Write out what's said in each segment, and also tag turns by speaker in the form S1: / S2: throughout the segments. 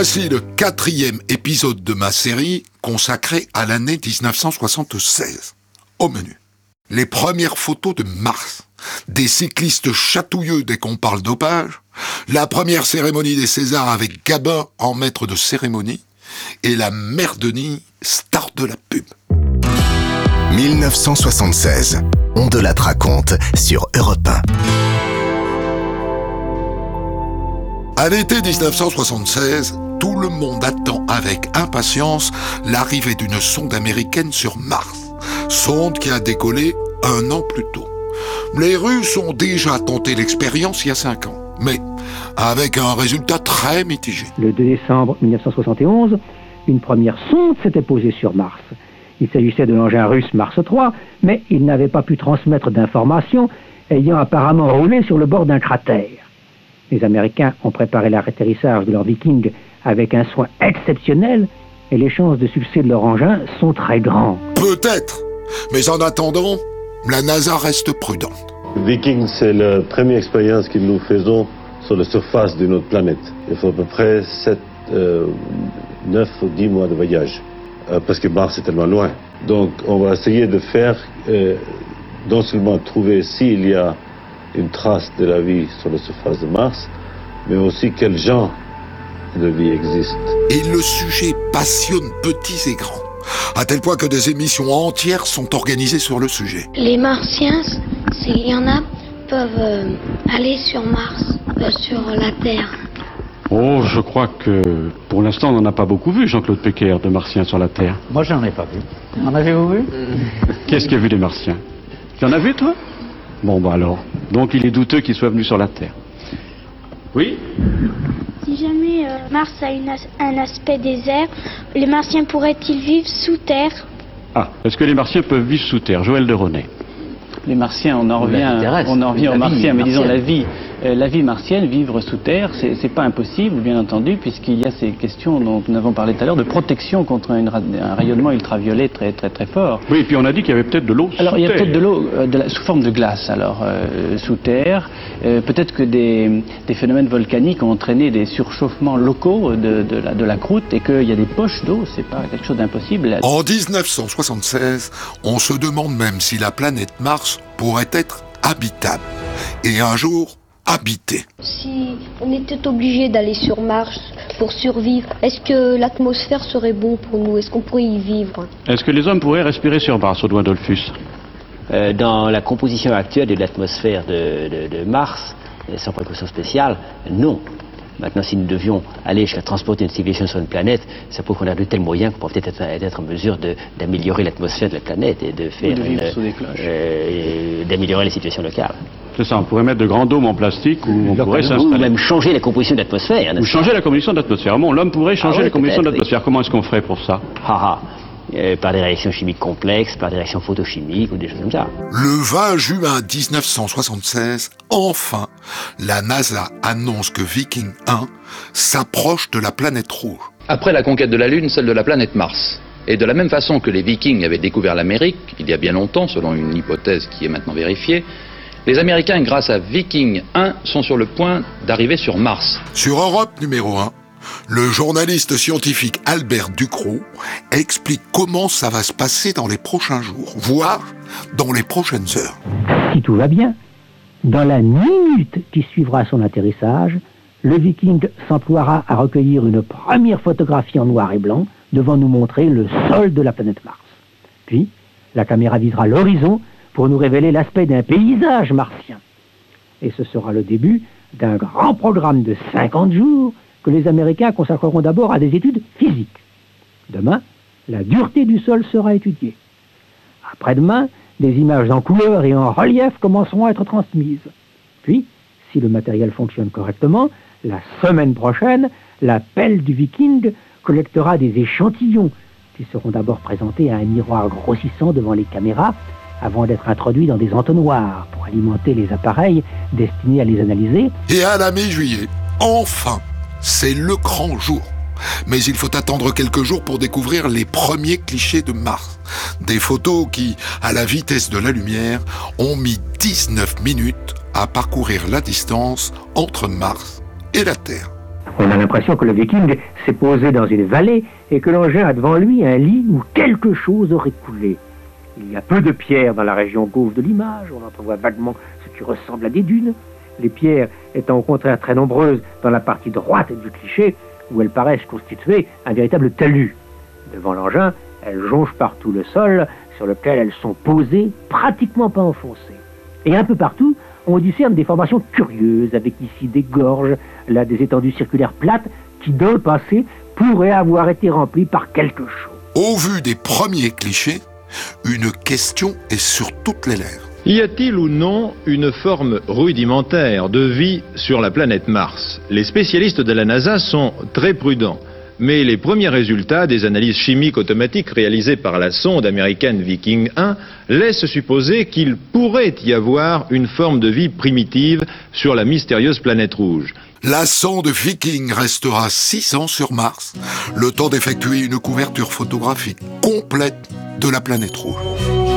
S1: Voici le quatrième épisode de ma série consacrée à l'année 1976. Au menu. Les premières photos de Mars. Des cyclistes chatouilleux dès qu'on parle dopage. La première cérémonie des Césars avec Gabin en maître de cérémonie. Et la mère Denis, star de la pub.
S2: 1976. On de la raconte sur Europe 1.
S1: À l'été 1976, tout le monde attend avec impatience l'arrivée d'une sonde américaine sur Mars. Sonde qui a décollé un an plus tôt. Les Russes ont déjà tenté l'expérience il y a cinq ans, mais avec un résultat très mitigé.
S3: Le 2 décembre 1971, une première sonde s'était posée sur Mars. Il s'agissait de l'engin russe Mars 3, mais il n'avait pas pu transmettre d'informations, ayant apparemment roulé sur le bord d'un cratère. Les Américains ont préparé l'atterrissage de leur Viking avec un soin exceptionnel et les chances de succès de leur engin sont très grandes.
S1: Peut-être, mais en attendant, la NASA reste prudente.
S4: Viking, c'est la première expérience que nous faisons sur la surface de notre planète. Il faut à peu près 7, 9 euh, ou 10 mois de voyage, euh, parce que Mars est tellement loin. Donc on va essayer de faire, euh, non seulement trouver s'il y a une trace de la vie sur la surface de Mars, mais aussi quel genre de vie existe.
S1: Et le sujet passionne petits et grands, à tel point que des émissions entières sont organisées sur le sujet.
S5: Les Martiens, s'il y en a, peuvent euh, aller sur Mars, euh, sur la Terre.
S6: Oh, je crois que pour l'instant, on n'en a pas beaucoup vu, Jean-Claude Pecker, de Martiens sur la Terre.
S3: Moi, j'en ai pas vu. En avez-vous vu?
S6: Qu'est-ce qui a vu des Martiens? Tu en as vu, toi? Bon, bah alors. Donc il est douteux qu'il soit venu sur la Terre. Oui
S7: Si jamais euh, Mars a un aspect désert, les Martiens pourraient-ils vivre sous terre?
S6: Ah, est-ce que les Martiens peuvent vivre sous terre? Joël de René.
S8: Les Martiens, on en revient, on en revient aux Martiens, mais disons la vie euh, la vie martienne, vivre sous terre, c'est pas impossible, bien entendu, puisqu'il y a ces questions dont nous avons parlé tout à l'heure de protection contre un rayonnement ultraviolet très très très fort.
S6: Oui, et puis on a dit qu'il y avait peut-être de l'eau.
S8: Alors il y a peut-être de l'eau euh, sous forme de glace, alors euh, sous terre. peut-être que des, phénomènes volcaniques ont entraîné des surchauffements locaux de, la, de la croûte et qu'il y a des poches d'eau, c'est pas quelque chose d'impossible.
S1: En 1976, on se demande même si la planète Mars pourrait être habitable. Et un jour, habiter.
S5: Si on était obligé d'aller sur Mars pour survivre, est-ce que l'atmosphère serait bon pour nous? Est-ce qu'on pourrait y vivre?
S6: Est-ce que les hommes pourraient respirer sur Mars, Audouin Dolphus?
S9: Euh, Dans la composition actuelle de l'atmosphère de, Mars, euh, sans précaution spéciale, non. Maintenant, si nous devions aller jusqu'à transporter une civilisation sur une planète, ça pourrait qu'on a de tels moyens qu'on pourrait peut-être être, en mesure d'améliorer l'atmosphère de la planète et de faire
S8: euh,
S9: d'améliorer la situation locale.
S6: C'est ça, on pourrait mettre de grands dômes en plastique ou on pourrait s'installer.
S9: Ou même changer la composition de l'atmosphère.
S6: Ou changer la composition de l'atmosphère. Bon, l'homme pourrait changer ah la composition de l'atmosphère. Comment est-ce qu'on ferait pour ça?
S9: Euh, par des réactions chimiques complexes, par des réactions photochimiques ou des choses comme ça.
S1: Le 20 juin 1976, enfin, la NASA annonce que Viking 1 s'approche de la planète rouge.
S10: Après la conquête de la Lune, celle de la planète Mars. Et de la même façon que les Vikings avaient découvert l'Amérique, il y a bien longtemps, selon une hypothèse qui est maintenant vérifiée, les Américains, grâce à Viking 1, sont sur le point d'arriver sur Mars.
S1: Sur Europe numéro 1, le journaliste scientifique Albert Ducrot explique comment ça va se passer dans les prochains jours, voire dans les prochaines heures.
S3: Si tout va bien, dans la minute qui suivra son atterrissage, le Viking s'emploiera à recueillir une première photographie en noir et blanc devant nous montrer le sol de la planète Mars. Puis, la caméra visera l'horizon pour nous révéler l'aspect d'un paysage martien. Et ce sera le début d'un grand programme de 50 jours les Américains consacreront d'abord à des études physiques. Demain, la dureté du sol sera étudiée. Après-demain, des images en couleur et en relief commenceront à être transmises. Puis, si le matériel fonctionne correctement, la semaine prochaine, la pelle du viking collectera des échantillons qui seront d'abord présentés à un miroir grossissant devant les caméras avant d'être introduits dans des entonnoirs pour alimenter les appareils destinés à les analyser.
S1: Et à la mi-juillet, enfin, c'est le grand jour. Mais il faut attendre quelques jours pour découvrir les premiers clichés de Mars. Des photos qui, à la vitesse de la lumière, ont mis 19 minutes à parcourir la distance entre Mars et la Terre.
S3: On a l'impression que le viking s'est posé dans une vallée et que l'engin a devant lui un lit où quelque chose aurait coulé. Il y a peu de pierres dans la région gauve de l'image, on entrevoit vaguement ce qui ressemble à des dunes, les pierres étant au contraire très nombreuses dans la partie droite du cliché, où elles paraissent constituer un véritable talus. Devant l'engin, elles jonchent partout le sol sur lequel elles sont posées, pratiquement pas enfoncées. Et un peu partout, on discerne des formations curieuses, avec ici des gorges, là des étendues circulaires plates, qui dans le passé pourraient avoir été remplies par quelque chose.
S1: Au vu des premiers clichés, une question est sur toutes les lèvres.
S11: Y a-t-il ou non une forme rudimentaire de vie sur la planète Mars? Les spécialistes de la NASA sont très prudents. Mais les premiers résultats des analyses chimiques automatiques réalisées par la sonde américaine Viking 1 laissent supposer qu'il pourrait y avoir une forme de vie primitive sur la mystérieuse planète rouge.
S1: La sonde Viking restera 6 ans sur Mars, le temps d'effectuer une couverture photographique complète de la planète rouge.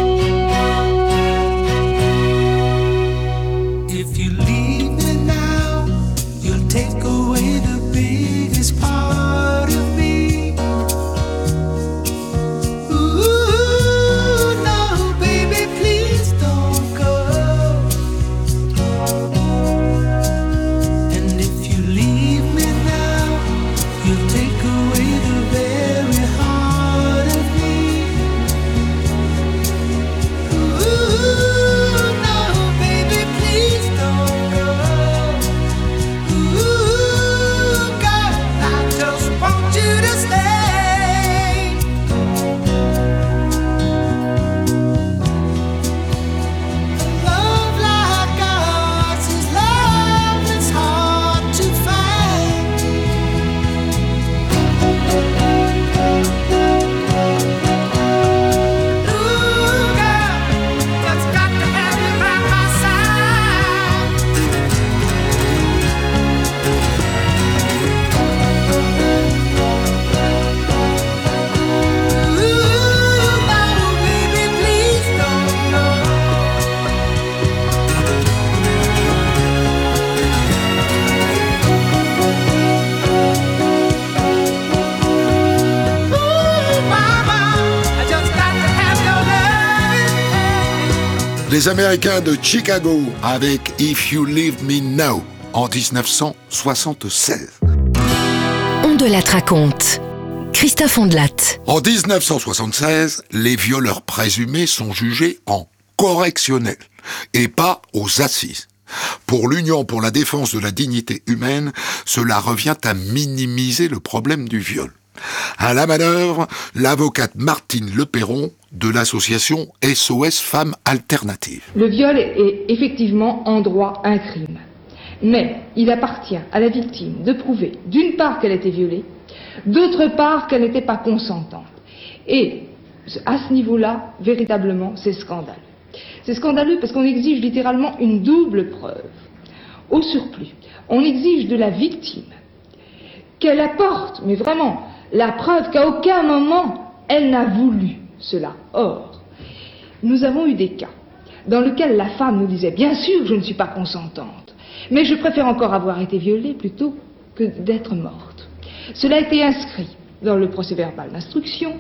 S1: Les Américains de Chicago avec If You Leave Me Now en 1976.
S12: On de la raconte. Christophe Ondelat.
S1: En 1976, les violeurs présumés sont jugés en correctionnel et pas aux assises. Pour l'Union pour la défense de la dignité humaine, cela revient à minimiser le problème du viol. À la manœuvre, l'avocate Martine Leperron de l'association SOS Femmes Alternatives.
S13: Le viol est effectivement en droit un crime. Mais il appartient à la victime de prouver d'une part qu'elle été violée, d'autre part qu'elle n'était pas consentante. Et à ce niveau-là, véritablement, c'est scandaleux. C'est scandaleux parce qu'on exige littéralement une double preuve. Au surplus, on exige de la victime qu'elle apporte, mais vraiment, la preuve qu'à aucun moment elle n'a voulu cela. Or, nous avons eu des cas dans lesquels la femme nous disait bien sûr je ne suis pas consentante, mais je préfère encore avoir été violée plutôt que d'être morte. Cela a été inscrit dans le procès verbal d'instruction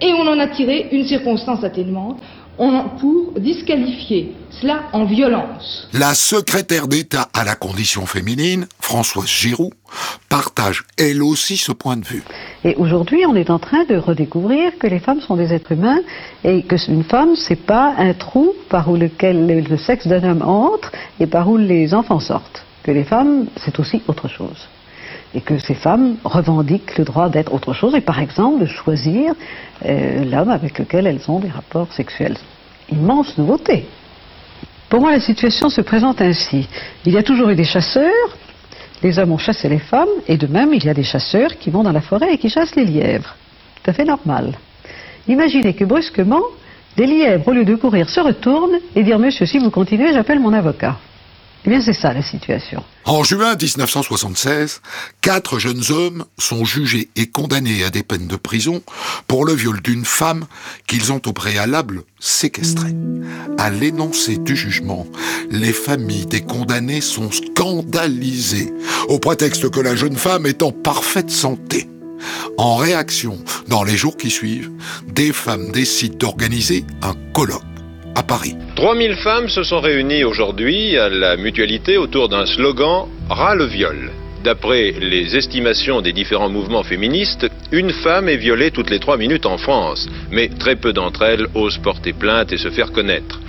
S13: et on en a tiré une circonstance atténuante pour disqualifier cela en violence.
S1: La secrétaire d'État à la condition féminine, Françoise Giroud, partage elle aussi ce point de vue.
S14: Et aujourd'hui, on est en train de redécouvrir que les femmes sont des êtres humains et que une femme, c'est pas un trou par où lequel le sexe d'un homme entre et par où les enfants sortent. Que les femmes, c'est aussi autre chose et que ces femmes revendiquent le droit d'être autre chose et par exemple de choisir euh, l'homme avec lequel elles ont des rapports sexuels. Immense nouveauté. Pour moi, la situation se présente ainsi. Il y a toujours eu des chasseurs, les hommes ont chassé les femmes, et de même, il y a des chasseurs qui vont dans la forêt et qui chassent les lièvres. Tout à fait normal. Imaginez que brusquement, des lièvres, au lieu de courir, se retournent et dire Monsieur, si vous continuez, j'appelle mon avocat. Eh bien, c'est ça la situation.
S1: En juin 1976, quatre jeunes hommes sont jugés et condamnés à des peines de prison pour le viol d'une femme qu'ils ont au préalable séquestrée. À l'énoncé du jugement, les familles des condamnés sont scandalisées, au prétexte que la jeune femme est en parfaite santé. En réaction, dans les jours qui suivent, des femmes décident d'organiser un colloque à Paris.
S11: 3000 femmes se sont réunies aujourd'hui à la mutualité autour d'un slogan Ras le viol. D'après les estimations des différents mouvements féministes, une femme est violée toutes les trois minutes en France, mais très peu d'entre elles osent porter plainte et se faire connaître.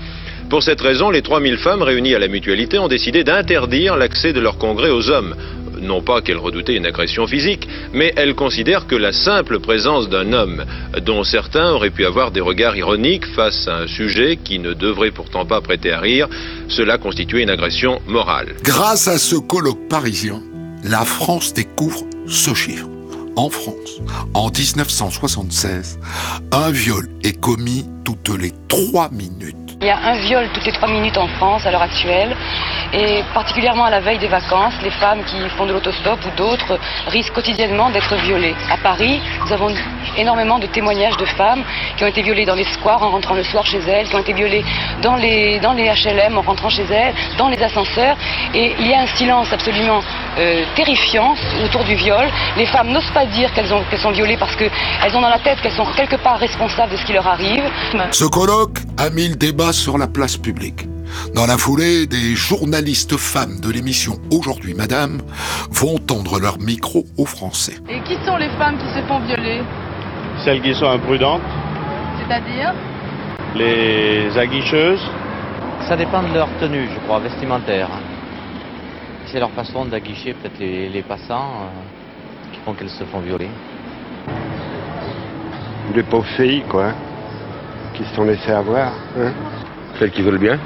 S11: Pour cette raison, les 3000 femmes réunies à la mutualité ont décidé d'interdire l'accès de leur congrès aux hommes. Non pas qu'elles redoutaient une agression physique, mais elles considèrent que la simple présence d'un homme, dont certains auraient pu avoir des regards ironiques face à un sujet qui ne devrait pourtant pas prêter à rire, cela constituait une agression morale.
S1: Grâce à ce colloque parisien, la France découvre ce chiffre. En France, en 1976, un viol est commis toutes les trois minutes.
S15: Il y a un viol toutes les trois minutes en France à l'heure actuelle. Et particulièrement à la veille des vacances, les femmes qui font de l'autostop ou d'autres risquent quotidiennement d'être violées. À Paris, nous avons énormément de témoignages de femmes qui ont été violées dans les squares en rentrant le soir chez elles, qui ont été violées dans les, dans les HLM en rentrant chez elles, dans les ascenseurs. Et il y a un silence absolument euh, terrifiant autour du viol. Les femmes n'osent pas dire qu'elles qu'elles sont violées parce qu'elles ont dans la tête qu'elles sont quelque part responsables de ce qui leur arrive.
S1: Ce colloque a mis le débat sur la place publique. Dans la foulée, des journalistes femmes de l'émission Aujourd'hui Madame vont tendre leur micro aux Français.
S16: Et qui sont les femmes qui se font violer?
S17: Celles qui sont imprudentes.
S16: C'est-à-dire?
S17: Les aguicheuses.
S18: Ça dépend de leur tenue, je crois, vestimentaire. C'est leur façon d'aguicher peut-être les, passants euh, qui font qu'elles se font violer.
S17: Des pauvres filles, quoi, qui se sont laissées avoir. Hein.
S19: Celles qui veulent bien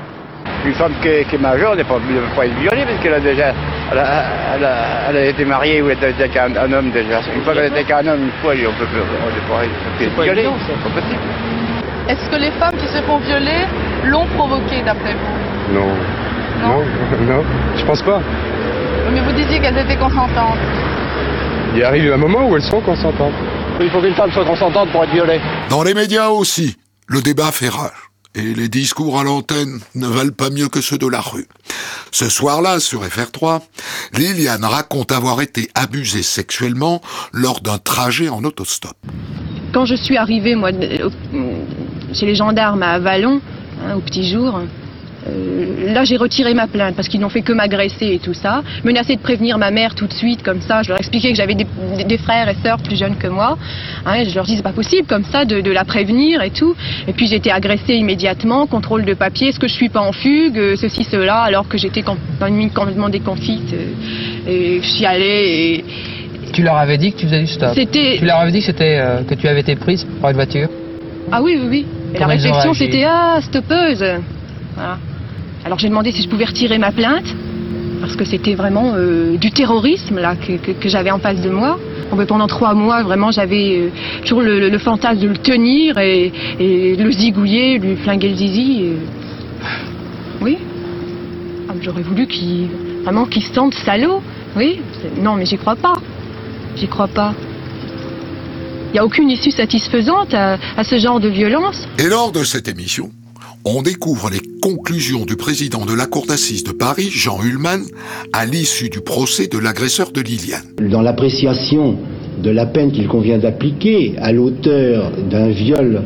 S17: une femme qui est, majeure ne peut pas être violée parce qu'elle a déjà elle a, été mariée ou elle a été avec un, homme déjà. Une fois qu'elle a été avec un homme, une fois, on peut, pas être violée. C'est pas possible.
S16: Est-ce que les femmes qui se font violer l'ont provoqué d'après vous?
S17: Non. non? Non, je pense pas.
S16: Mais vous disiez qu'elles étaient consentantes.
S17: Il arrive un moment où elles sont consentantes. Il faut qu'une femme soit consentante pour être violée.
S1: Dans les médias aussi, le débat fait rage et les discours à l'antenne ne valent pas mieux que ceux de la rue. Ce soir-là, sur FR3, Liliane raconte avoir été abusée sexuellement lors d'un trajet en autostop.
S20: Quand je suis arrivée, moi, chez les gendarmes à Vallon, hein, au petit jour, euh, là, j'ai retiré ma plainte parce qu'ils n'ont fait que m'agresser et tout ça. Menacé de prévenir ma mère tout de suite, comme ça. Je leur expliquais que j'avais des, frères et sœurs plus jeunes que moi. Hein, je leur dis c'est pas possible comme ça de, la prévenir et tout. Et puis j'ai été agressée immédiatement, contrôle de papier, est-ce que je suis pas en fugue, euh, ceci, cela, alors que j'étais complètement déconfite. Euh, et je suis allée et.
S21: Tu leur avais dit que tu faisais du stop. Tu leur avais dit que, c'était, que tu avais été prise par une voiture
S20: Ah oui, oui, oui. Et la réflexion c'était Ah, stoppeuse voilà. Alors j'ai demandé si je pouvais retirer ma plainte, parce que c'était vraiment euh, du terrorisme là que, j'avais en face de moi. pendant trois mois, vraiment, j'avais euh, toujours le, fantasme de le tenir et, le zigouiller, lui flinguer le zizi. Oui. Ah, j'aurais voulu qu'il vraiment qu'il se sente salaud. Oui. Non, mais j'y crois pas. J'y crois pas. Il n'y a aucune issue satisfaisante à, à ce genre de violence.
S1: Et lors de cette émission, on découvre les conclusions du président de la Cour d'assises de Paris, Jean Ullmann, à l'issue du procès de l'agresseur de Liliane.
S22: Dans l'appréciation de la peine qu'il convient d'appliquer à l'auteur d'un viol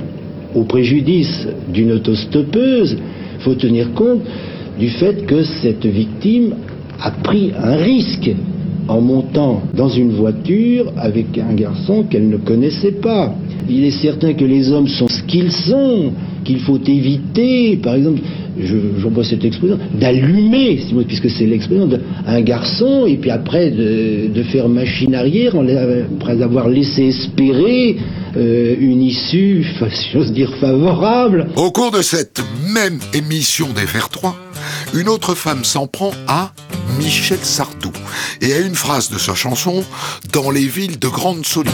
S22: au préjudice d'une autostoppeuse, faut tenir compte du fait que cette victime a pris un risque en montant dans une voiture avec un garçon qu'elle ne connaissait pas. Il est certain que les hommes sont ce qu'ils sont, qu'il faut éviter, par exemple, j'emploie cette expression, d'allumer, puisque c'est l'expression d'un garçon, et puis après de, faire machine arrière, après avoir laissé espérer euh, une issue, si j'ose dire, favorable.
S1: Au cours de cette même émission des Vers 3, une autre femme s'en prend à Michel Sardou et à une phrase de sa chanson Dans les villes de grande solitude.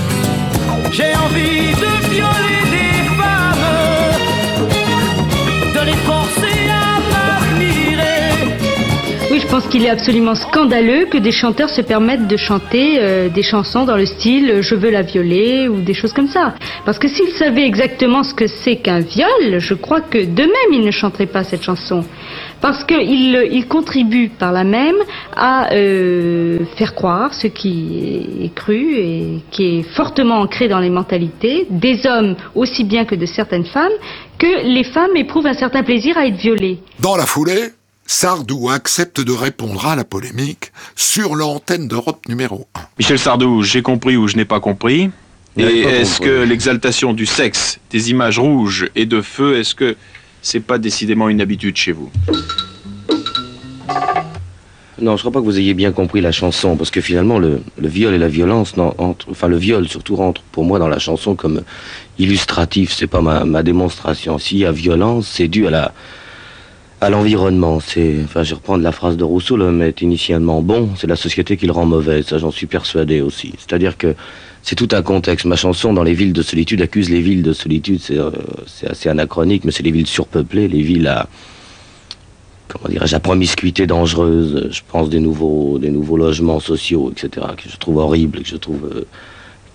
S23: J'ai envie de violer
S24: Je pense
S25: qu'il est absolument scandaleux que des chanteurs se permettent de chanter euh, des chansons dans le style Je veux la violer ou des choses comme ça. Parce que s'ils savaient exactement ce que c'est qu'un viol, je crois que d'eux-mêmes ils ne chanteraient pas cette chanson. Parce qu'ils il contribuent par là même à euh, faire croire ce qui est cru et qui est fortement ancré dans les mentalités des hommes aussi bien que de certaines femmes, que les femmes éprouvent un certain plaisir à être violées.
S1: Dans la foulée, Sardou accepte de répondre à la polémique sur l'antenne d'Europe numéro 1.
S26: Michel Sardou, j'ai compris ou je n'ai pas compris. Et est-ce que l'exaltation du sexe, des images rouges et de feu, est-ce que c'est pas décidément une habitude chez vous?
S19: Non, je crois pas que vous ayez bien compris la chanson, parce que finalement, le, viol et la violence, enfin le viol surtout rentre pour moi dans la chanson comme illustratif, c'est pas ma, ma démonstration. S'il y a violence, c'est dû à la à l'environnement. C'est, enfin, je reprends la phrase de Rousseau, l'homme est initialement bon, c'est la société qui le rend mauvais. Ça, j'en suis persuadé aussi. C'est-à-dire que c'est tout un contexte. Ma chanson dans les villes de solitude accuse les villes de solitude. C'est, euh, assez anachronique, mais c'est les villes surpeuplées, les villes à comment dirais-je, à promiscuité dangereuse. Je pense des nouveaux, des nouveaux logements sociaux, etc., que je trouve horribles, que je trouve euh,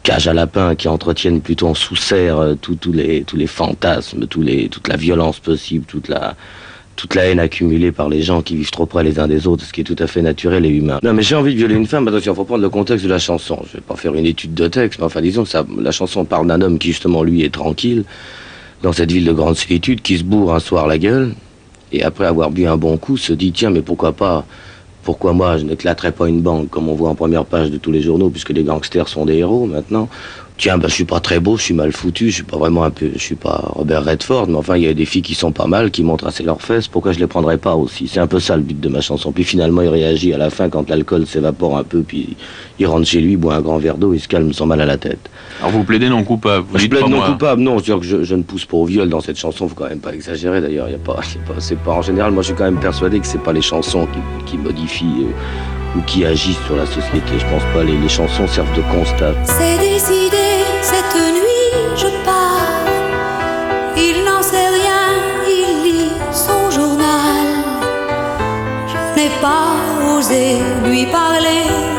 S19: cage à lapin, qui entretiennent plutôt en sous-serre euh, tous les, tous les fantasmes, tous les, toute la violence possible, toute la, toute la haine accumulée par les gens qui vivent trop près les uns des autres, ce qui est tout à fait naturel et humain. Non, mais j'ai envie de violer une femme, attention, il faut prendre le contexte de la chanson. Je vais pas faire une étude de texte, mais enfin, disons que ça, la chanson parle d'un homme qui, justement, lui, est tranquille, dans cette ville de grande solitude, qui se bourre un soir la gueule, et après avoir bu un bon coup, se dit, tiens, mais pourquoi pas, pourquoi moi je n'éclaterais pas une banque, comme on voit en première page de tous les journaux, puisque les gangsters sont des héros maintenant, Tiens, ben, je suis pas très beau, je suis mal foutu, je suis pas vraiment un peu, je suis pas Robert Redford, mais enfin, il y a des filles qui sont pas mal, qui montrent assez leurs fesses, pourquoi je les prendrais pas aussi? C'est un peu ça le but de ma chanson. Puis finalement, il réagit à la fin quand l'alcool s'évapore un peu, puis il rentre chez lui, boit un grand verre d'eau, il se calme sans mal à la tête.
S26: Alors vous plaidez non coupable, vous
S19: Je
S26: dites
S19: plaide
S26: pas
S19: non
S26: moi.
S19: coupable, non, je veux dire que je, je ne pousse pas au viol dans cette chanson, faut quand même pas exagérer d'ailleurs, il y a pas, c'est pas, c'est pas, en général, moi je suis quand même persuadé que c'est pas les chansons qui, qui modifient euh, ou qui agissent sur la société, je pense pas, les, les chansons servent de constat.
S24: C'est décidé, cette nuit je pars. Il n'en sait rien, il lit son journal. Je n'ai pas osé lui parler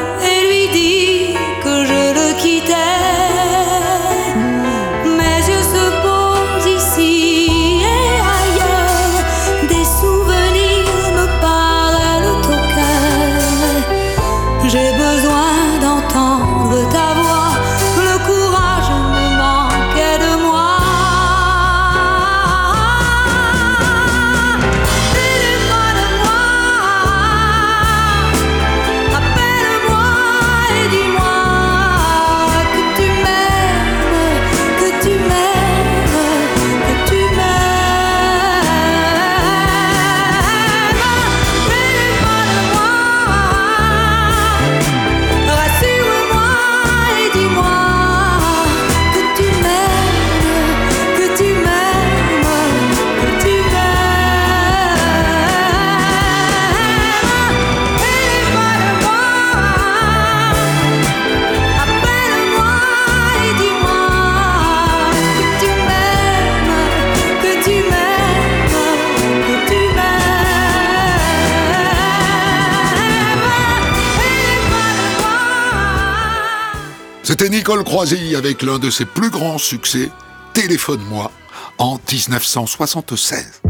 S1: C'était Nicole Croisy avec l'un de ses plus grands succès, Téléphone-moi, en 1976.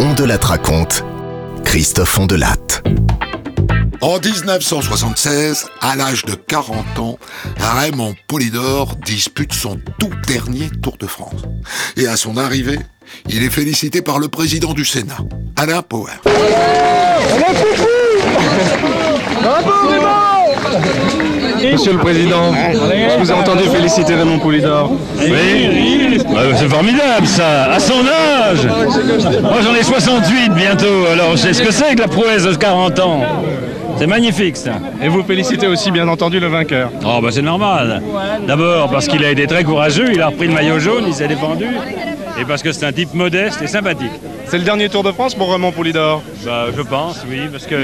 S27: On de la raconte. Christophe Ondelat.
S1: En 1976, à l'âge de 40 ans, Raymond Polidor dispute son tout dernier Tour de France. Et à son arrivée, il est félicité par le président du Sénat, Alain Poher.
S28: Monsieur le Président, je vous ai entendu féliciter Raymond Poulidor.
S29: Oui, Bah, c'est formidable ça, à son âge Moi j'en ai 68 bientôt, alors je sais ce que c'est que la prouesse de 40 ans. C'est magnifique ça.
S28: Et vous félicitez aussi bien entendu le vainqueur.
S29: Oh bah c'est normal. D'abord parce qu'il a été très courageux, il a repris le maillot jaune, il s'est défendu. Et parce que c'est un type modeste et sympathique.
S28: C'est le dernier Tour de France pour Raymond Poulidor
S29: Bah je pense, oui, parce que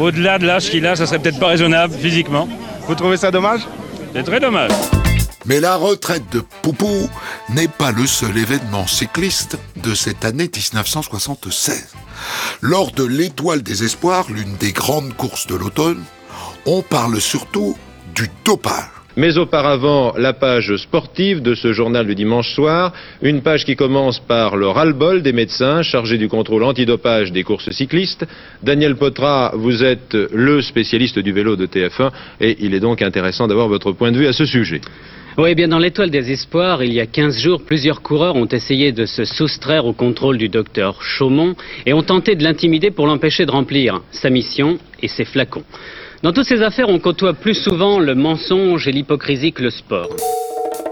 S29: au-delà de l'âge qu'il a, ça serait peut-être pas raisonnable physiquement.
S28: Vous trouvez ça dommage
S29: C'est très dommage.
S1: Mais la retraite de Poupou n'est pas le seul événement cycliste de cette année 1976. Lors de l'Étoile des Espoirs, l'une des grandes courses de l'automne, on parle surtout du dopage.
S11: Mais auparavant, la page sportive de ce journal du dimanche soir, une page qui commence par le ras-le-bol des médecins chargés du contrôle antidopage des courses cyclistes. Daniel Potra, vous êtes le spécialiste du vélo de TF1 et il est donc intéressant d'avoir votre point de vue à ce sujet.
S30: Oui, bien dans l'étoile des espoirs, il y a 15 jours, plusieurs coureurs ont essayé de se soustraire au contrôle du docteur Chaumont et ont tenté de l'intimider pour l'empêcher de remplir sa mission et ses flacons. Dans toutes ces affaires, on côtoie plus souvent le mensonge et l'hypocrisie que le sport.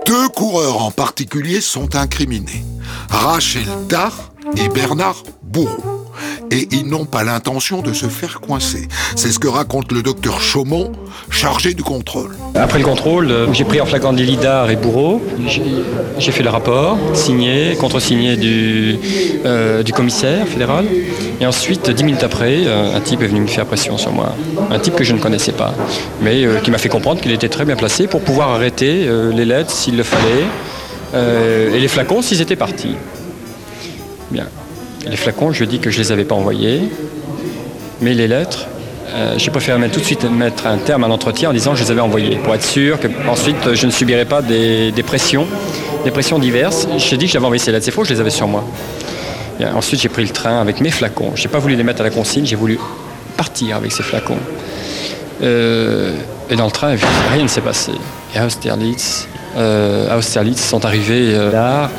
S1: Deux coureurs en particulier sont incriminés. Rachel Dar et Bernard Bourreau et ils n'ont pas l'intention de se faire coincer. C'est ce que raconte le docteur Chaumont, chargé du contrôle.
S29: Après le contrôle, euh, j'ai pris en flagrant Lidar et Bourreau. J'ai fait le rapport, signé, contresigné du, euh, du commissaire fédéral. Et ensuite, dix minutes après, euh, un type est venu me faire pression sur moi. Un type que je ne connaissais pas, mais qui m'a fait comprendre qu'il était très bien placé pour pouvoir arrêter les lettres s'il le fallait, et les flacons s'ils étaient partis. Bien. Les flacons, je dis que je ne les avais pas envoyés, mais les lettres, euh, j'ai préféré tout de suite mettre un terme à l'entretien en disant que je les avais envoyées, pour être sûr que ensuite je ne subirais pas des, pressions, des pressions diverses. J'ai dit que j'avais envoyé ces lettres, c'est faux, je les avais sur moi. ensuite j'ai pris le train avec mes flacons. Je n'ai pas voulu les mettre à la consigne, j'ai voulu partir avec ces flacons. Euh, et dans le train, rien ne s'est passé. Et à Austerlitz, euh, Austerlitz sont arrivés là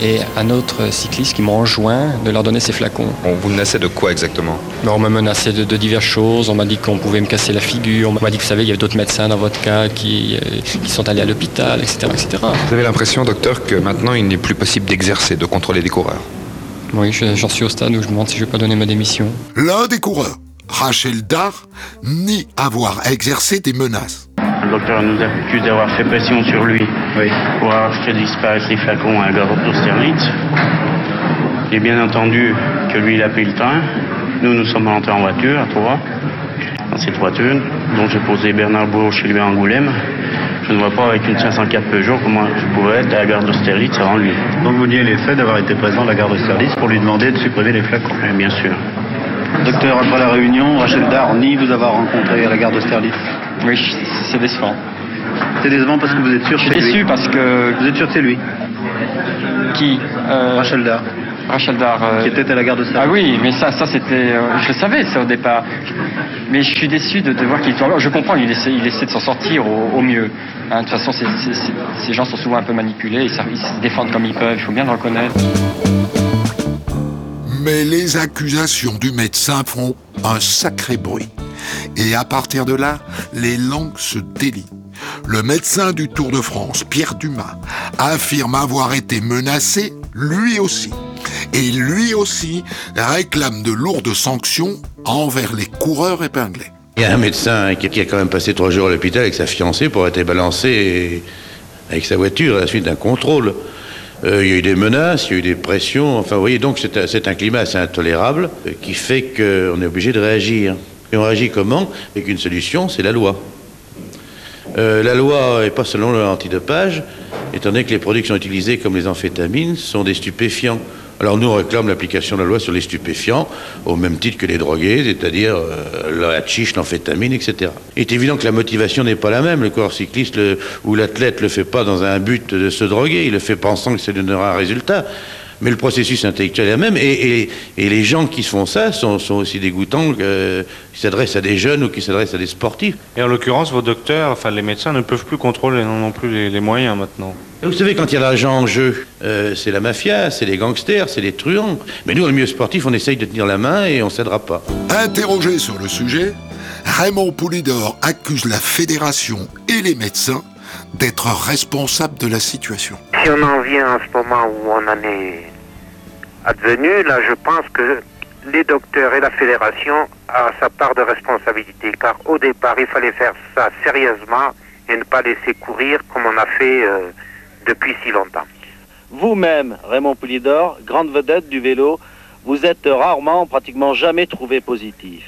S29: et un autre cycliste qui m'a enjoint de leur donner ces flacons.
S31: On vous menaçait de quoi exactement?
S29: On m'a menacé de, diverses choses. On m'a dit qu'on pouvait me casser la figure. On m'a dit que vous savez, il y avait d'autres médecins dans votre cas qui, euh, qui sont allés à l'hôpital, etc., etc.
S31: Vous avez l'impression, docteur, que maintenant il n'est plus possible d'exercer, de contrôler des coureurs?
S29: Oui, j'en suis au stade où je me demande si je ne vais pas donner ma démission.
S1: L'un des coureurs, Rachel Dar, nie avoir exercé des menaces.
S32: Le docteur nous accuse d'avoir fait pression sur lui pour avoir fait disparaître les flacons à la d'Austerlitz. Et bien entendu que lui, il a pris le train. Nous, nous sommes rentrés en voiture à trois, dans cette voiture. dont j'ai posé Bernard Bourg chez lui à Angoulême. Je ne vois pas avec une 504 Peugeot comment je pourrais être à la gare d'Austerlitz avant lui.
S33: Donc vous niez les faits d'avoir été présent à la gare d'Austerlitz pour lui demander de supprimer les flacons
S32: Bien sûr.
S33: Docteur, après la réunion, Rachel Dar nie vous avoir rencontré à la gare d'Austerlitz.
S29: Oui, c'est décevant.
S33: C'est décevant parce que vous êtes sûr que c'est lui
S29: Je suis déçu parce que...
S33: Vous êtes sûr que c'est lui
S29: Qui
S33: euh... Rachel Dar.
S29: Rachel Dar. Euh,
S33: Qui était à la gare de
S29: Ah oui, mais ça, ça c'était... Euh, je le savais, ça, au départ. Mais je suis déçu de, voir qu'il est Je comprends, il essaie, il essaie de s'en sortir au, mieux. Hein, de toute façon, ces gens sont souvent un peu manipulés, ils, ils se défendent comme ils peuvent, il faut bien le reconnaître.
S1: Mais les accusations du médecin font un sacré bruit. Et à partir de là, les langues se délient. Le médecin du Tour de France, Pierre Dumas, affirme avoir été menacé lui aussi. Et lui aussi réclame de lourdes sanctions envers les coureurs épinglés.
S34: Il y a un médecin qui a quand même passé trois jours à l'hôpital avec sa fiancée pour être balancé avec sa voiture à la suite d'un contrôle. Euh, il y a eu des menaces, il y a eu des pressions. Enfin, vous voyez, donc c'est un climat assez intolérable qui fait qu'on est obligé de réagir. Et on réagit comment? Avec une solution, c'est la loi. Euh, la loi n'est pas selon l'antidopage, étant donné que les produits qui sont utilisés comme les amphétamines sont des stupéfiants. Alors nous, on réclame l'application de la loi sur les stupéfiants, au même titre que les drogués, c'est-à-dire euh, la chiche, l'amphétamine, etc. Il est évident que la motivation n'est pas la même. Le corps cycliste ou l'athlète ne le fait pas dans un but de se droguer, il le fait pensant que ça donnera un résultat mais le processus intellectuel est le même. Et, les gens qui font ça sont, aussi dégoûtants qui s'adressent à des jeunes ou qui s'adressent à des sportifs.
S31: Et en l'occurrence, vos docteurs, enfin les médecins ne peuvent plus contrôler non, plus les, moyens maintenant.
S34: vous savez, quand il y a l'argent en jeu, euh, c'est la mafia, c'est les gangsters, c'est les truands. Mais nous, dans le milieu sportif, on essaye de tenir la main et on ne cédera pas.
S1: Interrogé sur le sujet, Raymond Poulidor accuse la fédération et les médecins d'être responsables de la situation.
S35: Si on en vient à ce moment où on en est advenu, là je pense que les docteurs et la fédération ont sa part de responsabilité, car au départ il fallait faire ça sérieusement et ne pas laisser courir comme on a fait euh, depuis si longtemps.
S36: Vous-même, Raymond Poulidor, grande vedette du vélo, vous êtes rarement, pratiquement jamais trouvé positif.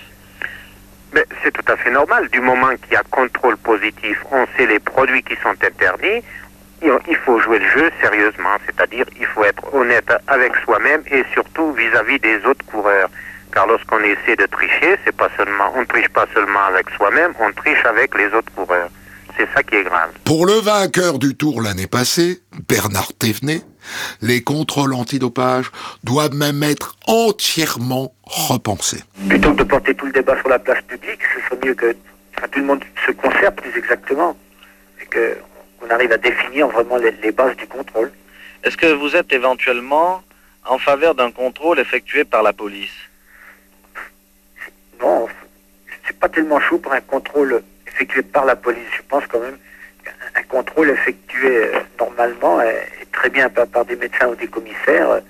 S35: Mais c'est tout à fait normal. Du moment qu'il y a contrôle positif, on sait les produits qui sont interdits, il faut jouer le jeu sérieusement, c'est-à-dire il faut être honnête avec soi-même et surtout vis-à-vis des autres coureurs. Car lorsqu'on essaie de tricher, c'est pas seulement, on ne triche pas seulement avec soi-même, on triche avec les autres coureurs. C'est ça qui est grave.
S1: Pour le vainqueur du Tour l'année passée, Bernard Thévenet, les contrôles antidopage doivent même être entièrement repensés.
S37: Plutôt que de porter tout le débat sur la place publique, ce serait mieux que tout le monde se conserve plus exactement et qu'on arrive à définir vraiment les, les bases du contrôle.
S38: Est-ce que vous êtes éventuellement en faveur d'un contrôle effectué par la police?
S37: Non, c'est pas tellement chaud pour un contrôle effectué par la police. Je pense quand même qu'un contrôle effectué euh, normalement est très bien par, des médecins ou des commissaires euh,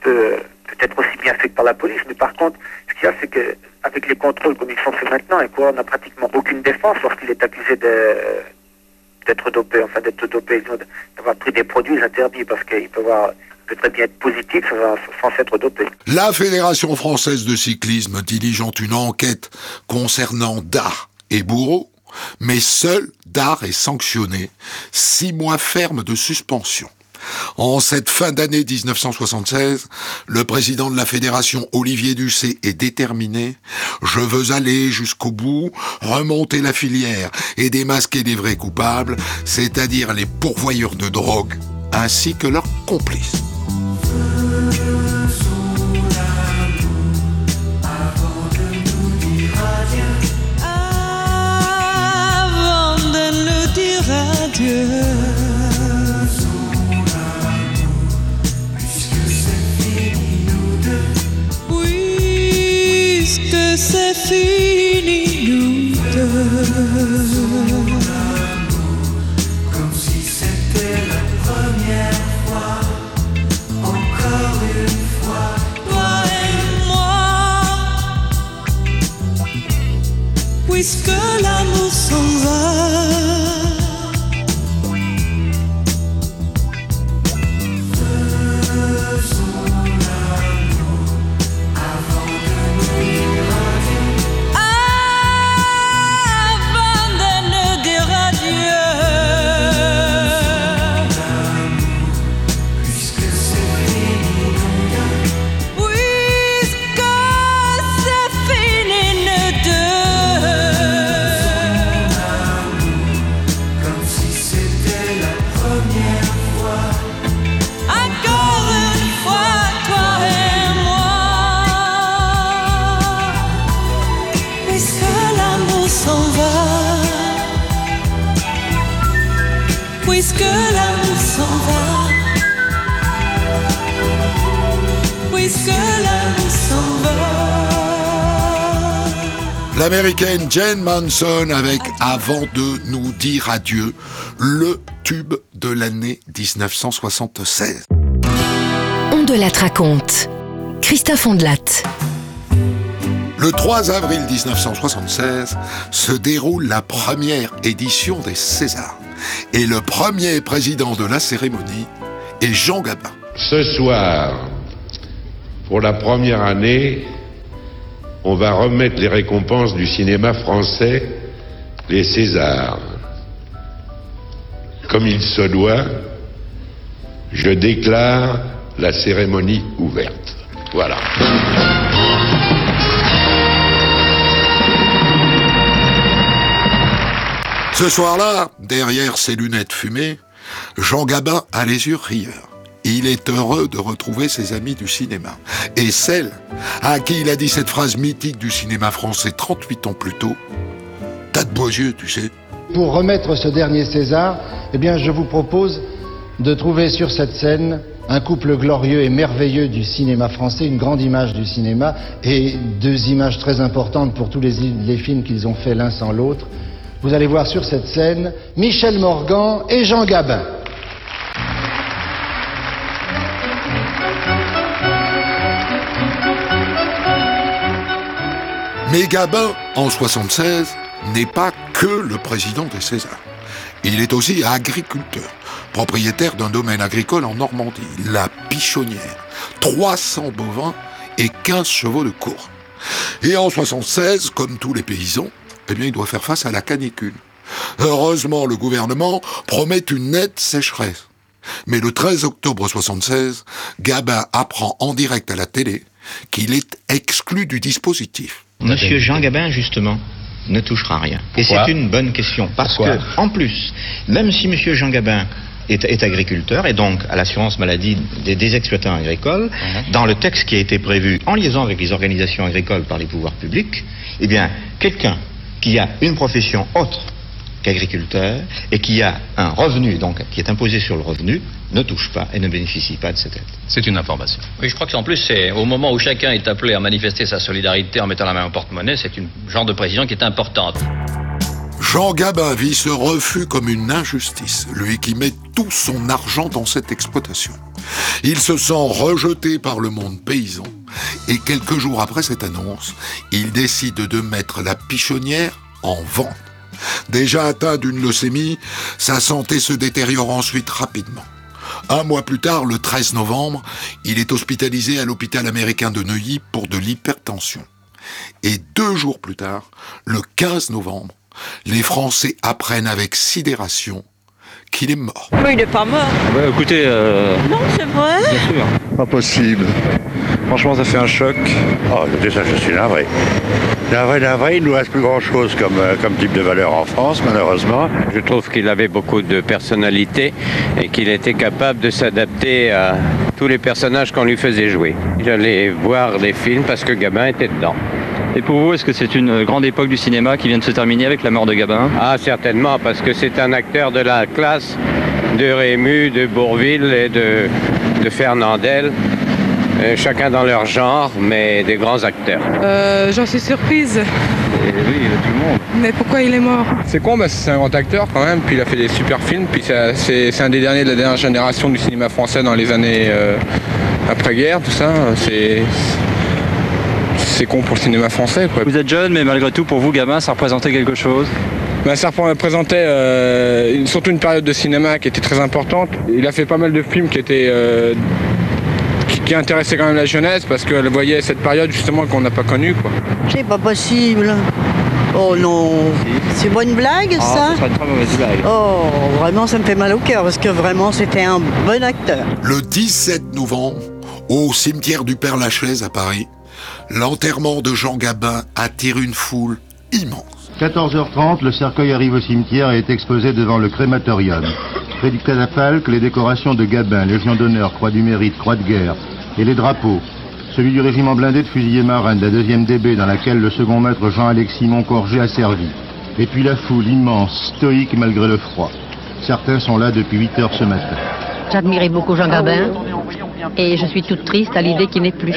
S37: peut, peut être aussi bien fait que par la police. Mais par contre, ce qu'il y a, c'est que avec les contrôles comme ils sont faits maintenant, un coureur n'a pratiquement aucune défense lorsqu'il est accusé d'être dopé, enfin d'être dopé, d'avoir pris des produits interdits parce qu'il peut avoir très bien être positif sans s'être dopé.
S1: La Fédération française de cyclisme diligente une enquête concernant Dar et Bourreau mais seul Dar est sanctionné. Six mois fermes de suspension. En cette fin d'année 1976, le président de la fédération Olivier Ducé est déterminé. Je veux aller jusqu'au bout, remonter la filière et démasquer les vrais coupables, c'est-à-dire les pourvoyeurs de drogue, ainsi que leurs complices.
S24: C'est fini, nous deux. Comme si c'était la première fois. Encore une fois. Toi et moi. Puisque l'amour s'en va.
S1: L'américaine Jane Manson avec Avant de nous dire adieu, le tube de l'année 1976.
S39: On de la raconte. Christophe Ondelat.
S1: Le 3 avril 1976 se déroule la première édition des Césars. Et le premier président de la cérémonie est Jean Gabin.
S40: Ce soir, pour la première année, on va remettre les récompenses du cinéma français, les Césars. Comme il se doit, je déclare la cérémonie ouverte. Voilà.
S1: Ce soir-là, derrière ses lunettes fumées, Jean Gabin a les yeux rieurs. Il est heureux de retrouver ses amis du cinéma. Et celle à qui il a dit cette phrase mythique du cinéma français 38 ans plus tôt, T'as de beaux yeux, tu sais.
S41: Pour remettre ce dernier César, eh je vous propose de trouver sur cette scène un couple glorieux et merveilleux du cinéma français, une grande image du cinéma et deux images très importantes pour tous les, les films qu'ils ont fait l'un sans l'autre. Vous allez voir sur cette scène Michel Morgan et Jean Gabin.
S1: Mais Gabin, en 76, n'est pas que le président des Césars. Il est aussi agriculteur, propriétaire d'un domaine agricole en Normandie, la Pichonnière. 300 bovins et 15 chevaux de course. Et en 76, comme tous les paysans, eh bien, il doit faire face à la canicule. Heureusement, le gouvernement promet une nette sécheresse. Mais le 13 octobre 76, Gabin apprend en direct à la télé qu'il est exclu du dispositif.
S40: Monsieur Jean Gabin, justement, ne touchera rien. Et c'est une bonne question. Parce que, en plus, même si Monsieur Jean Gabin est, agriculteur et donc à l'assurance maladie des, exploitants agricoles, dans le texte qui a été prévu en liaison avec les organisations agricoles par les pouvoirs publics, eh bien, quelqu'un qui a une profession autre qu'agriculteur et qui a un revenu, donc qui est imposé sur le revenu, ne touche pas et ne bénéficie pas de cette aide.
S42: C'est une information. Oui, je crois que en plus, c'est au moment où chacun est appelé à manifester sa solidarité en mettant la main au porte-monnaie, c'est une genre de précision qui est importante.
S1: Jean Gabin vit ce refus comme une injustice, lui qui met tout son argent dans cette exploitation. Il se sent rejeté par le monde paysan et quelques jours après cette annonce, il décide de mettre la pichonnière en vente. Déjà atteint d'une leucémie, sa santé se détériore ensuite rapidement. Un mois plus tard, le 13 novembre, il est hospitalisé à l'hôpital américain de Neuilly pour de l'hypertension. Et deux jours plus tard, le 15 novembre, les Français apprennent avec sidération qu'il est mort.
S43: Mais il n'est pas mort.
S42: Bah, écoutez... Euh,
S43: non, c'est vrai
S42: Bien sûr.
S44: Pas possible. Franchement, ça fait un choc.
S34: Oh, déjà, je suis navré. Navré, navré, il ne nous reste plus grand-chose comme, euh, comme type de valeur en France, malheureusement.
S45: Je trouve qu'il avait beaucoup de personnalité et qu'il était capable de s'adapter à tous les personnages qu'on lui faisait jouer. J'allais voir les films parce que Gabin était dedans.
S29: Et pour vous, est-ce que c'est une grande époque du cinéma qui vient de se terminer avec la mort de Gabin?
S45: Ah, certainement, parce que c'est un acteur de la classe de Rému, de Bourville et de, de Fernandel. Euh, chacun dans leur genre, mais des grands acteurs.
S46: Euh, J'en suis surprise.
S29: Et oui, tout le monde.
S46: Mais pourquoi il est mort?
S44: C'est con, bah, c'est un grand acteur quand même, puis il a fait des super films, puis c'est un des derniers de la dernière génération du cinéma français dans les années euh, après-guerre, tout ça. C'est c'est con pour le cinéma français. Quoi.
S29: Vous êtes jeune, mais malgré tout, pour vous, gamin, ça représentait quelque chose?
S44: Ben, ça représentait euh, surtout une période de cinéma qui était très importante. Il a fait pas mal de films qui étaient euh, qui, intéressaient quand même la jeunesse parce qu'elle voyait cette période justement qu'on n'a pas connue.
S43: C'est pas possible. Oh non, c'est pas une blague
S29: ah,
S43: ça,
S29: ça une très mauvaise blague.
S43: Oh, vraiment ça me fait mal au cœur parce que vraiment c'était un bon acteur.
S1: Le 17 novembre, au cimetière du Père Lachaise à Paris, L'enterrement de Jean Gabin attire une foule immense.
S47: 14h30, le cercueil arrive au cimetière et est exposé devant le crématorium. Près du catafalque, les décorations de Gabin, Légion d'honneur, Croix du mérite, Croix de guerre et les drapeaux. Celui du régiment blindé de fusiliers marins de la 2e DB dans laquelle le second maître Jean-Alexis Moncorgé a servi. Et puis la foule immense, stoïque malgré le froid. Certains sont là depuis 8 heures ce matin.
S48: J'admirais beaucoup Jean Gabin et je suis toute triste à l'idée qu'il n'est plus.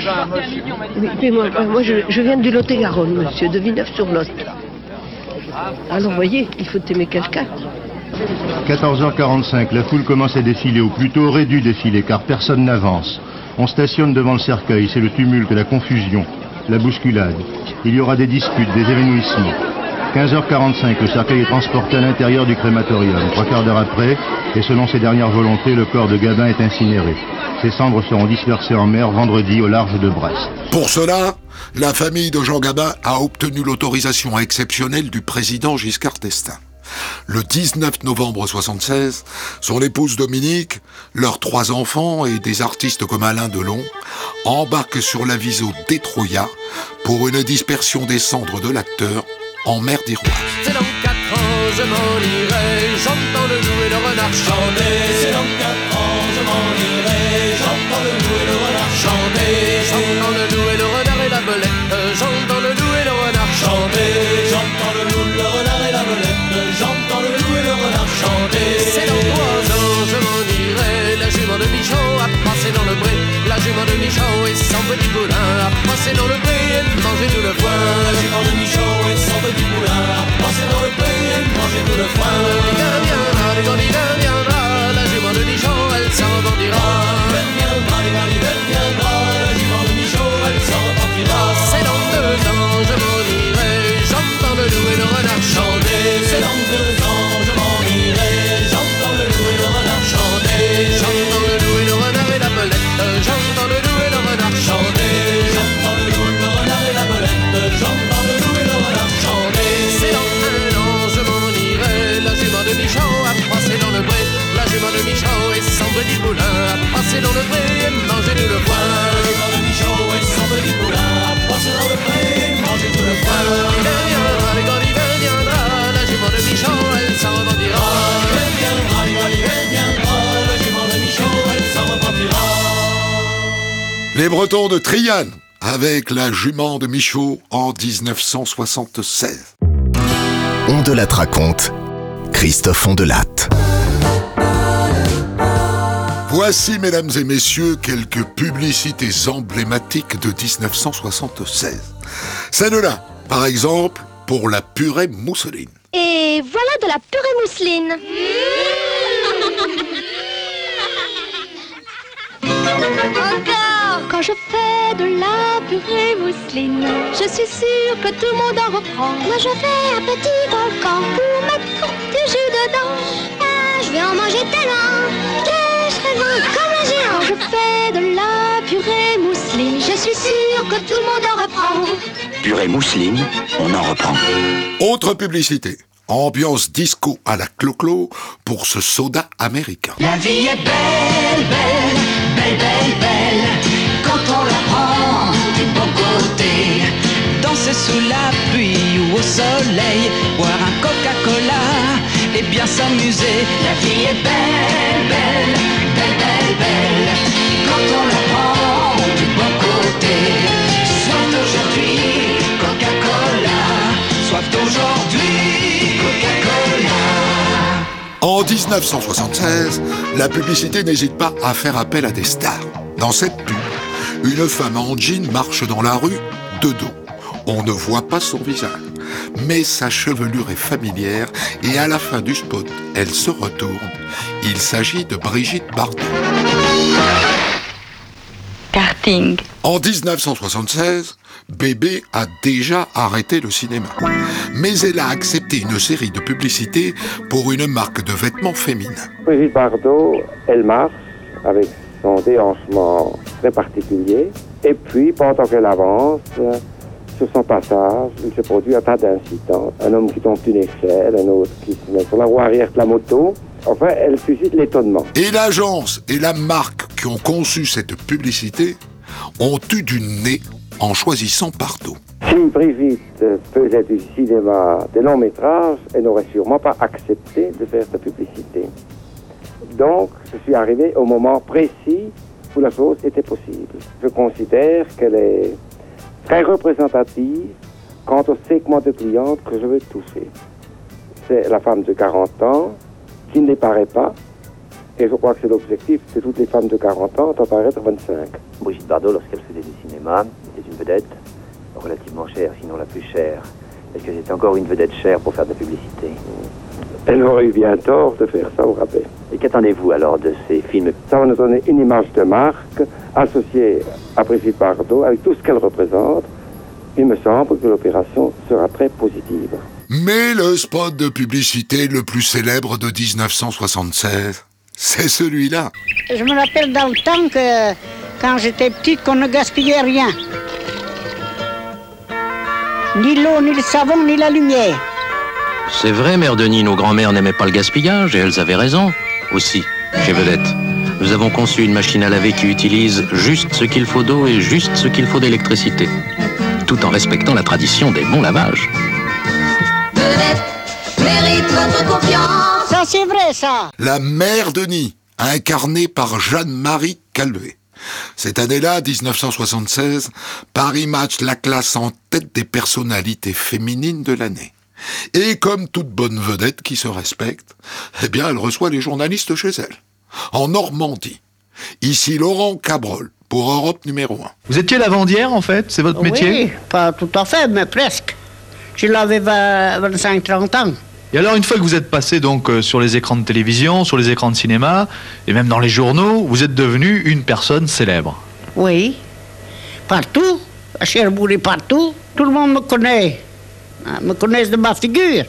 S49: Mais, moi, je, viens du Lot-et-Garonne, monsieur, de Villeneuve-sur-Lot. Alors, voyez, il faut aimer quelqu'un.
S47: 14h45, la foule commence à défiler, ou plutôt aurait dû défiler, car personne n'avance. On stationne devant le cercueil, c'est le tumulte, la confusion, la bousculade. Il y aura des disputes, des évanouissements. 15h45, le cercueil est transporté à l'intérieur du crématorium. Trois quarts d'heure après, et selon ses dernières volontés, le corps de Gabin est incinéré. Ses cendres seront dispersées en mer vendredi au large de Brest.
S1: Pour cela, la famille de Jean Gabin a obtenu l'autorisation exceptionnelle du président Giscard d'Estaing. Le 19 novembre 1976, son épouse Dominique, leurs trois enfants et des artistes comme Alain Delon embarquent sur l'aviso Détroya pour une dispersion des cendres de l'acteur en mer d'Iroise.
S23: C'est dans quatre ans, je m'en irai, j'entends le loup et le renard chanter. C'est dans quatre ans, je m'en irai, j'entends le loup et le renard chanter. Petit passé dans le bré et tout le foin. La jument de Michon et son petit passé dans le bré et tout le foin. L'hiver viendra, le grand hiver viendra, la jument de Michon elle s'en. L'hiver viendra, l'hiver viendra,
S1: Les Bretons de Triane avec la jument de Michaud en 1976.
S50: On de la raconte, Christophe Ondelatte.
S1: Voici, mesdames et messieurs, quelques publicités emblématiques de 1976. Celle-là, par exemple, pour la purée mousseline.
S44: Et voilà de la purée mousseline. Encore Quand je fais de la purée mousseline, je suis sûre que tout le monde en reprend. Moi je fais un petit volcan pour mettre du jus dedans. Ah, je vais en manger tellement que je serai comme un géant. Quand je fais de la purée mousseline, je suis sûre que tout le monde en reprend.
S50: Purée mousseline, on en reprend.
S1: Autre publicité. Ambiance disco à la clo-clo pour ce soda américain.
S51: La vie est belle, belle, belle, belle, belle, du bon côté. Danser sous la pluie ou au soleil, boire un Coca-Cola et bien s'amuser. La vie est belle, belle, belle, belle, belle, quand on la prend du bon côté. Soif d'aujourd'hui, Coca-Cola, soif d'aujourd'hui, Coca-Cola.
S1: En 1976, la publicité n'hésite pas à faire appel à des stars. Dans cette pub, une femme en jean marche dans la rue de dos. On ne voit pas son visage, mais sa chevelure est familière et à la fin du spot, elle se retourne. Il s'agit de Brigitte Bardot.
S52: Karting.
S1: En 1976, Bébé a déjà arrêté le cinéma. Mais elle a accepté une série de publicités pour une marque de vêtements féminins.
S53: Brigitte Bardot, elle marche avec son déhanchement très particulier. Et puis, pendant qu'elle avance, sur son passage, il se produit un tas d'incidents. Un homme qui tombe d'une échelle, un autre qui se met sur la roue arrière de la moto. Enfin, elle suscite l'étonnement.
S1: Et l'agence et la marque qui ont conçu cette publicité ont eu du nez en choisissant Bardot.
S53: Si Brigitte faisait du cinéma, des longs métrages, elle n'aurait sûrement pas accepté de faire cette publicité. Donc, je suis arrivé au moment précis où la chose était possible. Je considère qu'elle est très représentative quant au segment de clientes que je veux toucher. C'est la femme de 40 ans qui ne paraît pas, et je crois que c'est l'objectif de toutes les femmes de 40 ans d'en paraître 25.
S9: Brigitte Bardot, lorsqu'elle faisait du cinéma, était une vedette relativement chère, sinon la plus chère. Est-ce que c'était encore une vedette chère pour faire de la publicité?
S53: Elle aurait eu bien tort de faire ça au rabais.
S9: Et qu'attendez-vous alors de ces films
S53: Ça va nous donner une image de marque associée à Brigitte Bardot avec tout ce qu'elle représente. Il me semble que l'opération sera très positive.
S1: Mais le spot de publicité le plus célèbre de 1976, c'est celui-là.
S54: Je me rappelle dans le temps que quand j'étais petite, qu'on ne gaspillait rien. Ni l'eau, ni le savon, ni la lumière.
S40: C'est vrai, mère Denis, nos grands-mères n'aimaient pas le gaspillage et elles avaient raison. Aussi, chez Vedette, nous avons conçu une machine à laver qui utilise juste ce qu'il faut d'eau et juste ce qu'il faut d'électricité, tout en respectant la tradition des bons lavages.
S9: mérite votre confiance.
S54: Ça, c'est vrai, ça.
S1: La mère Denis, incarnée par Jeanne-Marie Calvé. Cette année-là, 1976, Paris Match la classe en tête des personnalités féminines de l'année. Et comme toute bonne vedette qui se respecte, eh bien, elle reçoit les journalistes chez elle. En Normandie. Ici Laurent Cabrol, pour Europe numéro 1.
S55: Vous étiez lavandière en fait C'est votre métier?
S54: Oui, pas tout à fait, mais presque. Je l'avais 25-30 ans.
S55: Et alors, une fois que vous êtes passé donc euh, sur les écrans de télévision, sur les écrans de cinéma, et même dans les journaux, vous êtes devenu une personne célèbre.
S54: Oui. Partout. À Cherbourg et partout. Tout le monde me connaît. Ah, Me connaissent de ma figure.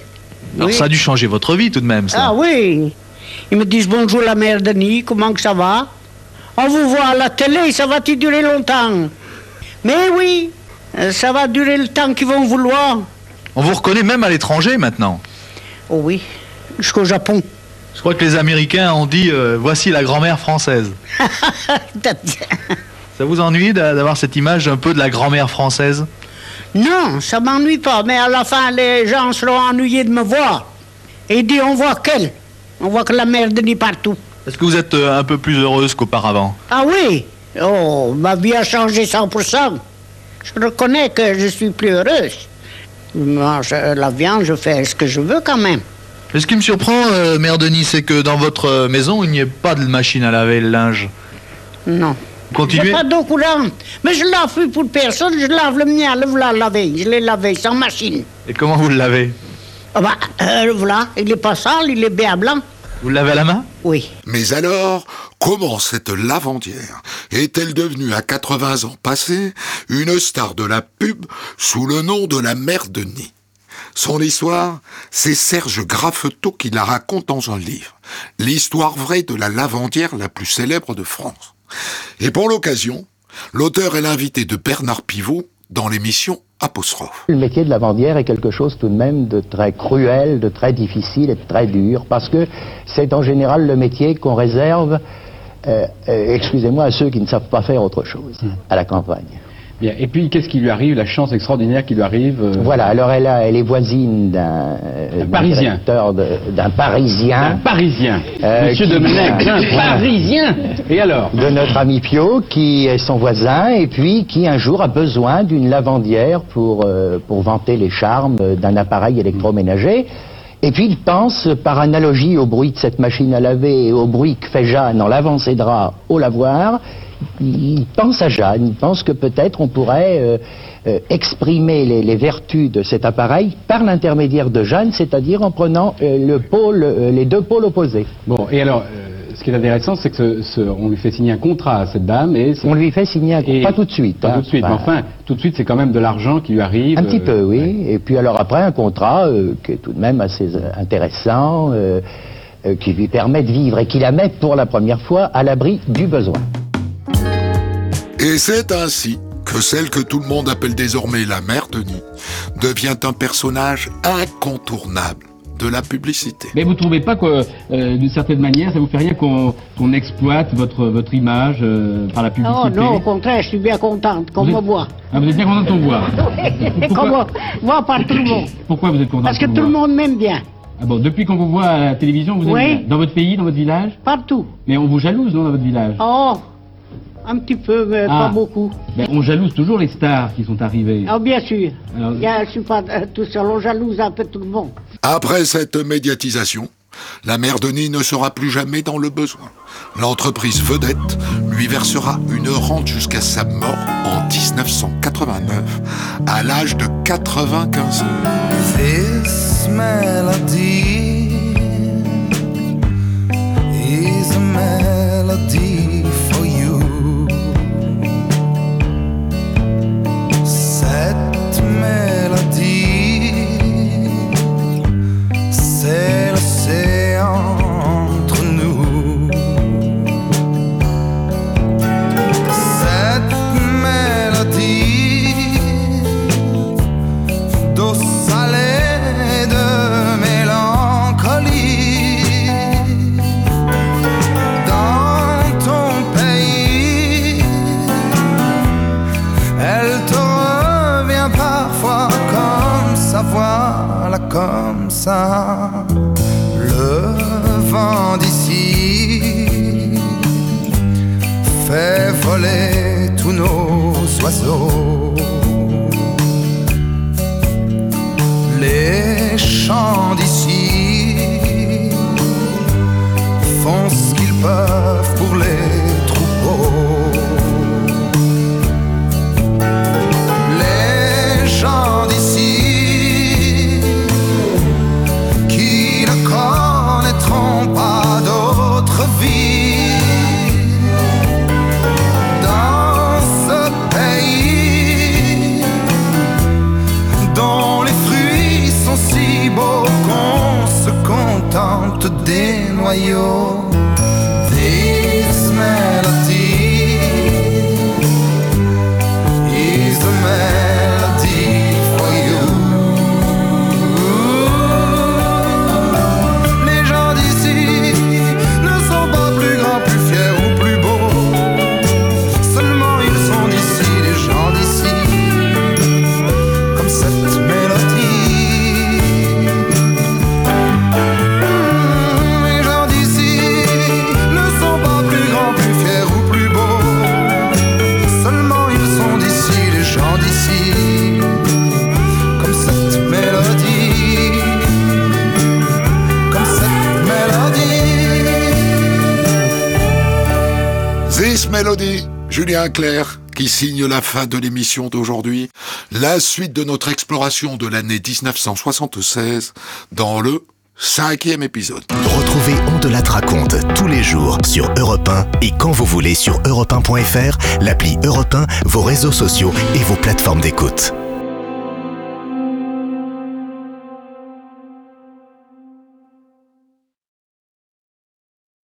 S55: Alors,
S54: Oui.
S55: ça a dû changer votre vie tout de même, ça.
S54: Ah oui. Ils me disent bonjour la mère Denis, comment que ça va? On vous voit à la télé, ça va-t-il durer longtemps? Mais oui, euh, ça va durer le temps qu'ils vont vouloir.
S55: On vous reconnaît même à l'étranger maintenant.
S54: Oh oui, jusqu'au Japon.
S55: Je crois que les Américains ont dit euh, voici la grand-mère française. Ça vous ennuie d'a- d'avoir cette image un peu de la grand-mère française?
S54: Non, ça m'ennuie pas, mais à la fin, les gens seront ennuyés de me voir. Et ils diront, on voit qu'elle. On voit que la mère Denis partout.
S55: Est-ce que vous êtes euh, un peu plus heureuse qu'auparavant?
S54: Ah oui, Oh, ma vie a changé 100%. Je reconnais que je suis plus heureuse. Je mange euh, la viande, je fais ce que je veux quand même.
S55: Et ce qui me surprend, euh, Mère Denis, c'est que dans votre euh, maison, il n'y ait pas de machine à laver le linge.
S54: Non.
S55: Continuez.
S54: J'ai pas d'eau courante. Mais je lave plus pour personne, je lave le mien, le voilà lavé. Je l'ai lavé sans machine.
S55: Et comment vous le lavez
S54: Ah bah, euh, le voilà, il est pas sale, il est bien blanc.
S55: Vous le lavez à la main
S54: Oui.
S1: Mais alors, comment cette lavandière est-elle devenue à 80 ans passés une star de la pub sous le nom de la mère Denis Son histoire, c'est Serge Graffetot qui la raconte dans un livre, L'histoire vraie de la lavandière la plus célèbre de France. Et pour l'occasion, l'auteur est l'invité de Bernard Pivot dans l'émission Apostrophe.
S56: Le métier de lavandière est quelque chose tout de même de très cruel, de très difficile et de très dur, parce que c'est en général le métier qu'on réserve, euh, euh, excusez-moi, à ceux qui ne savent pas faire autre chose, à la campagne.
S57: Bien. Et puis, qu'est-ce qui lui arrive, la chance extraordinaire qui lui arrive euh,
S56: Voilà, alors elle, a- elle est voisine d'un euh, d'un
S57: Parisien.
S56: d'un Parisien.
S57: Un Parisien.
S56: Euh,
S57: Monsieur Domenech, un. Parisien. Et alors
S56: de notre ami Pio, qui est son voisin, et puis qui un jour a besoin d'une lavandière pour, euh, pour vanter les charmes d'un appareil électroménager. Et puis il pense, par analogie au bruit de cette machine à laver et au bruit que fait Jeanne en lavant ses draps au lavoir, il pense à Jeanne, il pense que peut-être on pourrait euh, euh, exprimer les, vertus de cet appareil par l'intermédiaire de Jeanne, c'est-à-dire en prenant euh, les deux pôles opposés.
S57: Bon, et alors, ce qui est intéressant, c'est que ce- ce- on lui fait signer un contrat à cette dame et
S56: On lui fait signer un
S57: Et-
S56: pas tout de suite.
S57: Pas
S56: hein.
S57: tout de suite, mais enfin, tout de suite, c'est quand même de l'argent qui lui arrive.
S56: Un petit
S57: euh,
S56: peu, oui. Et puis alors après, un contrat euh, qui est tout de même assez euh, intéressant, euh, euh, qui lui permet de vivre et qui la met pour la première fois à l'abri du besoin.
S1: Et c'est ainsi que celle que tout le monde appelle désormais la mère Denis devient un personnage incontournable de la publicité.
S57: Mais vous trouvez pas que, euh, d'une certaine manière, ça vous fait rien qu'on qu'on exploite votre, votre image euh, par la publicité
S54: Oh non, au contraire, je suis bien contente qu'on me
S57: êtes-
S54: voit.
S57: Ah, vous êtes bien content de ton voix.
S54: qu'on me voit par tout le monde.
S57: Pourquoi vous êtes content
S54: Parce que tout le monde m'aime bien.
S57: Ah bon, depuis qu'on vous voit à la télévision, vous
S54: Oui.
S57: aimez bien. Dans votre pays, dans votre village
S54: Partout.
S57: Mais on vous jalouse, non, dans votre village
S54: Oh, un petit peu, mais
S57: Ah.
S54: pas beaucoup.
S57: Ben, On jalouse toujours les stars qui sont arrivées.
S54: Ah, bien sûr.
S57: Alors-
S54: Bien, je suis pas euh, tout seul, on jalouse un peu tout le monde.
S1: Après cette médiatisation, la mère Denis ne sera plus jamais dans le besoin. L'entreprise Vedette lui versera une rente jusqu'à sa mort en 1989, à l'âge de 95 ans.
S58: Les chants d'ici. Font ce qu'ils peuvent
S1: signe la fin de l'émission d'aujourd'hui, la suite de notre exploration de l'année 1976 dans le cinquième épisode.
S50: Retrouvez On de la raconte tous les jours sur Europe 1 et quand vous voulez sur europe1.fr, l'appli Europe 1, vos réseaux sociaux et vos plateformes d'écoute.